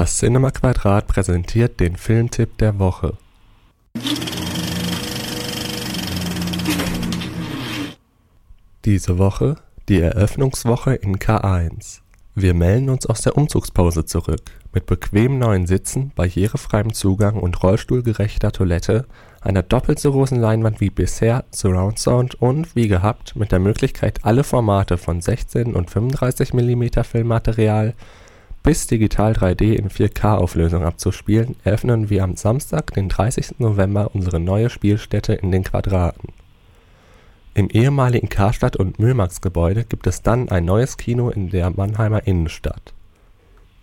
Das Cinema Quadrat präsentiert den Filmtipp der Woche. Diese Woche die Eröffnungswoche in K1. Wir melden uns aus der Umzugspause zurück. Mit bequemen neuen Sitzen, barrierefreiem Zugang und rollstuhlgerechter Toilette, einer doppelt so großen Leinwand wie bisher, Surround Sound und, wie gehabt, mit der Möglichkeit alle Formate von 16 und 35 mm Filmmaterial bis digital 3D in 4K-Auflösung abzuspielen, eröffnen wir am Samstag, den 30. November unsere neue Spielstätte in den Quadraten. Im ehemaligen Karstadt und Müllmarktgebäude gibt es dann ein neues Kino in der Mannheimer Innenstadt.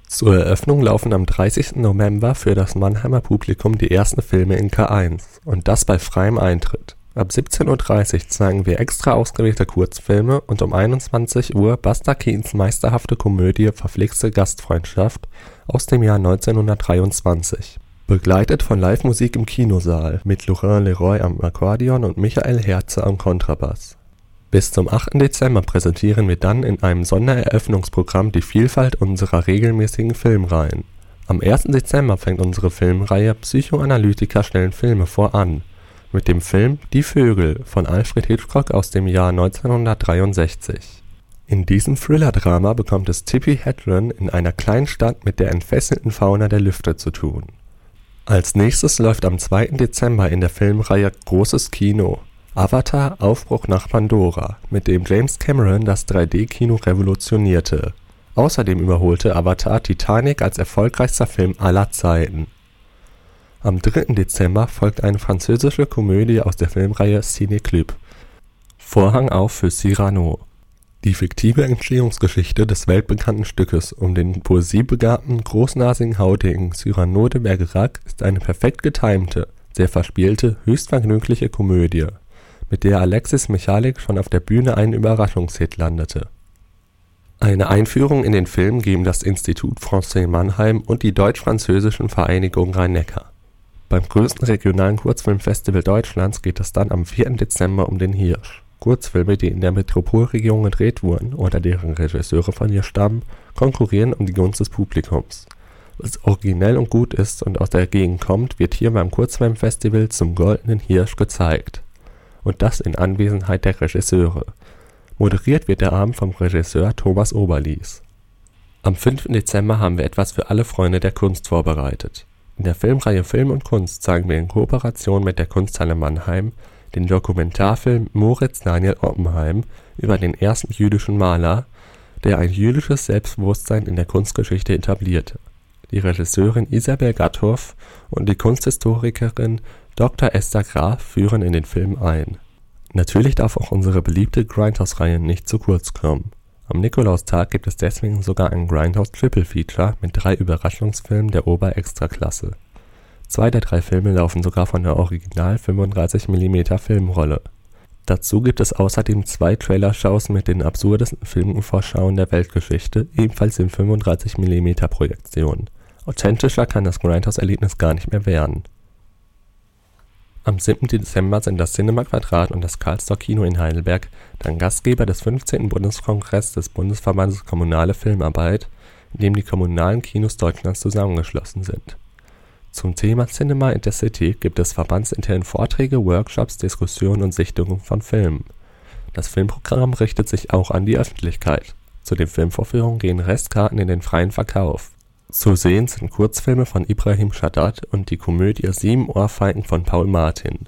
Zur Eröffnung laufen am 30. November für das Mannheimer Publikum die ersten Filme in K1 und das bei freiem Eintritt. Ab 17:30 Uhr zeigen wir extra ausgewählte Kurzfilme und um 21 Uhr Buster Keatons meisterhafte Komödie Verflixte Gastfreundschaft aus dem Jahr 1923, begleitet von Livemusik im Kinosaal mit Laurent Leroy am Akkordeon und Michael Herze am Kontrabass. Bis zum 8. Dezember präsentieren wir dann in einem Sondereröffnungsprogramm die Vielfalt unserer regelmäßigen Filmreihen. Am 1. Dezember fängt unsere Filmreihe Psychoanalytiker stellen Filme vor an mit dem Film Die Vögel von Alfred Hitchcock aus dem Jahr 1963. In diesem Thriller-Drama bekommt es Tippi Hedren in einer kleinen Stadt mit der entfesselten Fauna der Lüfte zu tun. Als nächstes läuft am 2. Dezember in der Filmreihe Großes Kino Avatar – Aufbruch nach Pandora, mit dem James Cameron das 3D-Kino revolutionierte. Außerdem überholte Avatar Titanic als erfolgreichster Film aller Zeiten am 3. Dezember folgt eine französische Komödie aus der Filmreihe Ciné Club (Vorhang auf für Cyrano). Die fiktive Entstehungsgeschichte des weltbekannten Stückes um den poesiebegabten, großnasigen Haudegen Cyrano de Bergerac ist eine perfekt getimte, sehr verspielte, höchst vergnügliche Komödie, mit der Alexis Michalik schon auf der Bühne einen Überraschungshit landete. Eine Einführung in den Film geben das Institut Français Mannheim und die Deutsch-Französischen Vereinigung Rhein-Neckar beim größten regionalen Kurzfilmfestival Deutschlands geht es dann am 4. Dezember um den Hirsch. Kurzfilme, die in der Metropolregion gedreht wurden oder deren Regisseure von hier stammen, konkurrieren um die Gunst des Publikums. Was originell und gut ist und aus der Gegend kommt, wird hier beim Kurzfilmfestival zum Goldenen Hirsch gezeigt. Und das in Anwesenheit der Regisseure. Moderiert wird der Abend vom Regisseur Thomas Oberlies. Am 5. Dezember haben wir etwas für alle Freunde der Kunst vorbereitet in der Filmreihe Film und Kunst zeigen wir in Kooperation mit der Kunsthalle Mannheim den Dokumentarfilm Moritz Daniel Oppenheim über den ersten jüdischen Maler, der ein jüdisches Selbstbewusstsein in der Kunstgeschichte etablierte. Die Regisseurin Isabel Gathoff und die Kunsthistorikerin Dr. Esther Graf führen in den Film ein. Natürlich darf auch unsere beliebte Grindhouse-Reihe nicht zu kurz kommen am Nikolaustag gibt es deswegen sogar ein Grindhouse Triple Feature mit drei Überraschungsfilmen der Ober-Extra-Klasse. Zwei der drei Filme laufen sogar von der Original-35mm-Filmrolle. Dazu gibt es außerdem zwei Trailershows mit den absurdesten Filmvorschauen der Weltgeschichte, ebenfalls in 35mm-Projektionen. Authentischer kann das Grindhouse-Erlebnis gar nicht mehr werden am 7. Dezember sind das Cinema Quadrat und das Karlstor Kino in Heidelberg dann Gastgeber des 15. Bundeskongress des Bundesverbandes Kommunale Filmarbeit, in dem die kommunalen Kinos Deutschlands zusammengeschlossen sind. Zum Thema Cinema Intercity gibt es verbandsintern Vorträge, Workshops, Diskussionen und Sichtungen von Filmen. Das Filmprogramm richtet sich auch an die Öffentlichkeit. Zu den Filmvorführungen gehen Restkarten in den freien Verkauf zu sehen sind Kurzfilme von Ibrahim Shaddad und die Komödie Sieben Ohrfeigen von Paul Martin.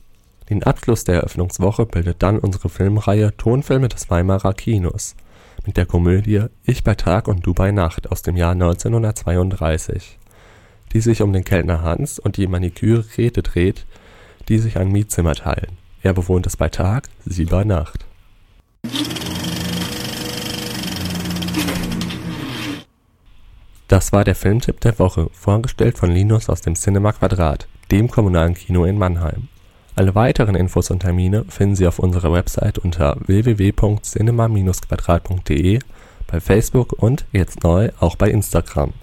Den Abschluss der Eröffnungswoche bildet dann unsere Filmreihe Tonfilme des Weimarer Kinos mit der Komödie Ich bei Tag und Du bei Nacht aus dem Jahr 1932, die sich um den Kellner Hans und die Maniküre Grete dreht, die sich ein Mietzimmer teilen. Er bewohnt es bei Tag, sie bei Nacht Das war der Filmtipp der Woche, vorgestellt von Linus aus dem Cinema Quadrat, dem kommunalen Kino in Mannheim. Alle weiteren Infos und Termine finden Sie auf unserer Website unter www.cinema-quadrat.de, bei Facebook und, jetzt neu, auch bei Instagram